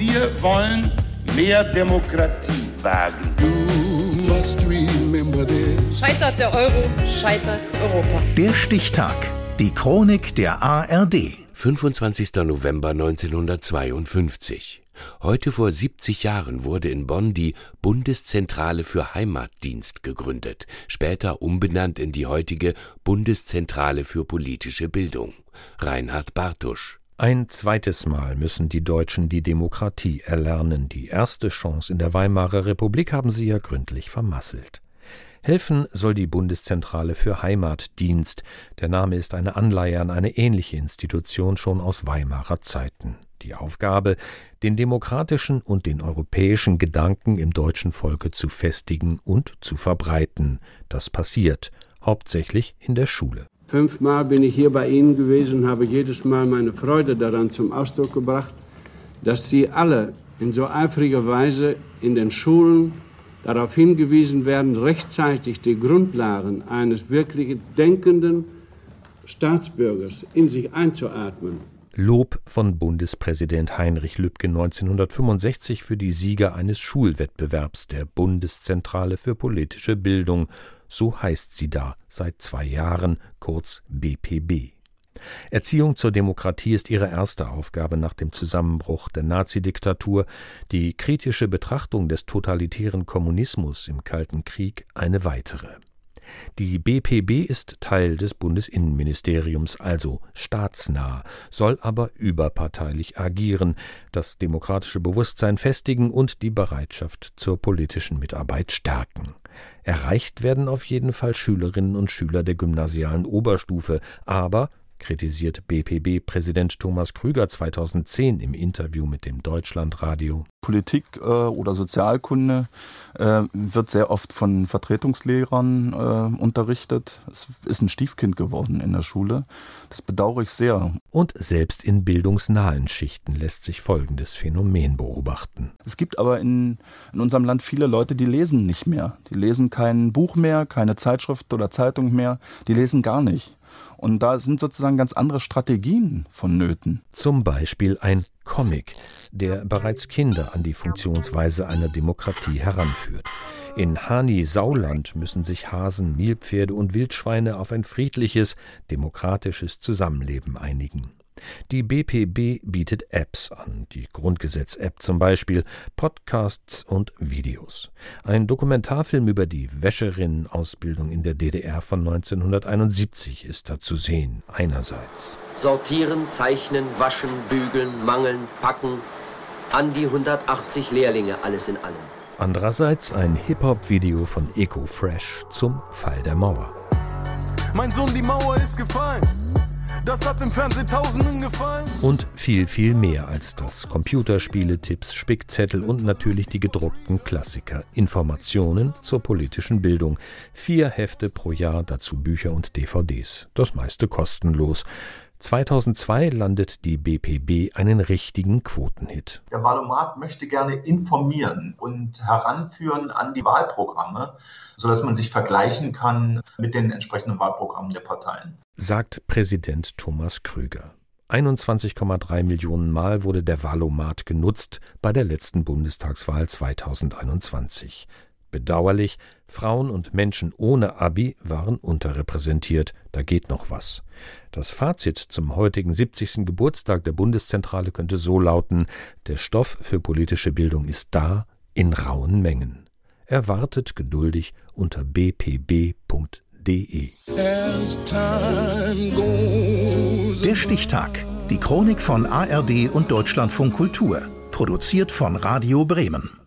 Wir wollen mehr Demokratie wagen. Scheitert der Euro, scheitert Europa. Der Stichtag. Die Chronik der ARD. 25. November 1952. Heute vor 70 Jahren wurde in Bonn die Bundeszentrale für Heimatdienst gegründet, später umbenannt in die heutige Bundeszentrale für politische Bildung. Reinhard Bartusch. Ein zweites Mal müssen die Deutschen die Demokratie erlernen. Die erste Chance in der Weimarer Republik haben sie ja gründlich vermasselt. Helfen soll die Bundeszentrale für Heimatdienst. Der Name ist eine Anleihe an eine ähnliche Institution schon aus Weimarer Zeiten. Die Aufgabe, den demokratischen und den europäischen Gedanken im deutschen Volke zu festigen und zu verbreiten. Das passiert, hauptsächlich in der Schule. Fünfmal bin ich hier bei Ihnen gewesen habe jedes Mal meine Freude daran zum Ausdruck gebracht, dass Sie alle in so eifriger Weise in den Schulen darauf hingewiesen werden, rechtzeitig die Grundlagen eines wirklich denkenden Staatsbürgers in sich einzuatmen. Lob von Bundespräsident Heinrich Lübke 1965 für die Sieger eines Schulwettbewerbs der Bundeszentrale für politische Bildung so heißt sie da seit zwei Jahren, kurz BPB. Erziehung zur Demokratie ist ihre erste Aufgabe nach dem Zusammenbruch der Nazidiktatur, die kritische Betrachtung des totalitären Kommunismus im Kalten Krieg eine weitere. Die BPB ist Teil des Bundesinnenministeriums, also staatsnah, soll aber überparteilich agieren, das demokratische Bewusstsein festigen und die Bereitschaft zur politischen Mitarbeit stärken. Erreicht werden auf jeden Fall Schülerinnen und Schüler der gymnasialen Oberstufe, aber kritisiert BPB-Präsident Thomas Krüger 2010 im Interview mit dem Deutschlandradio. Politik äh, oder Sozialkunde äh, wird sehr oft von Vertretungslehrern äh, unterrichtet. Es ist ein Stiefkind geworden in der Schule. Das bedauere ich sehr. Und selbst in bildungsnahen Schichten lässt sich folgendes Phänomen beobachten. Es gibt aber in, in unserem Land viele Leute, die lesen nicht mehr. Die lesen kein Buch mehr, keine Zeitschrift oder Zeitung mehr. Die lesen gar nicht. Und da sind sozusagen ganz andere Strategien vonnöten. Zum Beispiel ein Comic, der bereits Kinder an die Funktionsweise einer Demokratie heranführt. In Hani-Sauland müssen sich Hasen, Nilpferde und Wildschweine auf ein friedliches, demokratisches Zusammenleben einigen. Die BPB bietet Apps an, die Grundgesetz-App zum Beispiel, Podcasts und Videos. Ein Dokumentarfilm über die Wäscherinnenausbildung in der DDR von 1971 ist da zu sehen, einerseits. Sortieren, zeichnen, waschen, bügeln, mangeln, packen. An die 180 Lehrlinge, alles in allem. Andererseits ein Hip-Hop-Video von Eco Fresh zum Fall der Mauer. Mein Sohn, die Mauer ist gefallen. Das hat im Fernsehen Tausenden gefallen. Und viel, viel mehr als das. Computerspiele, Tipps, Spickzettel und natürlich die gedruckten Klassiker. Informationen zur politischen Bildung. Vier Hefte pro Jahr, dazu Bücher und DVDs. Das meiste kostenlos. 2002 landet die BPB einen richtigen Quotenhit. Der Wahlomat möchte gerne informieren und heranführen an die Wahlprogramme, sodass man sich vergleichen kann mit den entsprechenden Wahlprogrammen der Parteien. Sagt Präsident Thomas Krüger. 21,3 Millionen Mal wurde der Wahlomat genutzt bei der letzten Bundestagswahl 2021. Bedauerlich, Frauen und Menschen ohne Abi waren unterrepräsentiert, da geht noch was. Das Fazit zum heutigen 70. Geburtstag der Bundeszentrale könnte so lauten, der Stoff für politische Bildung ist da in rauen Mengen. Er wartet geduldig unter bpb.de. Der Stichtag. Die Chronik von ARD und Deutschlandfunk Kultur. Produziert von Radio Bremen.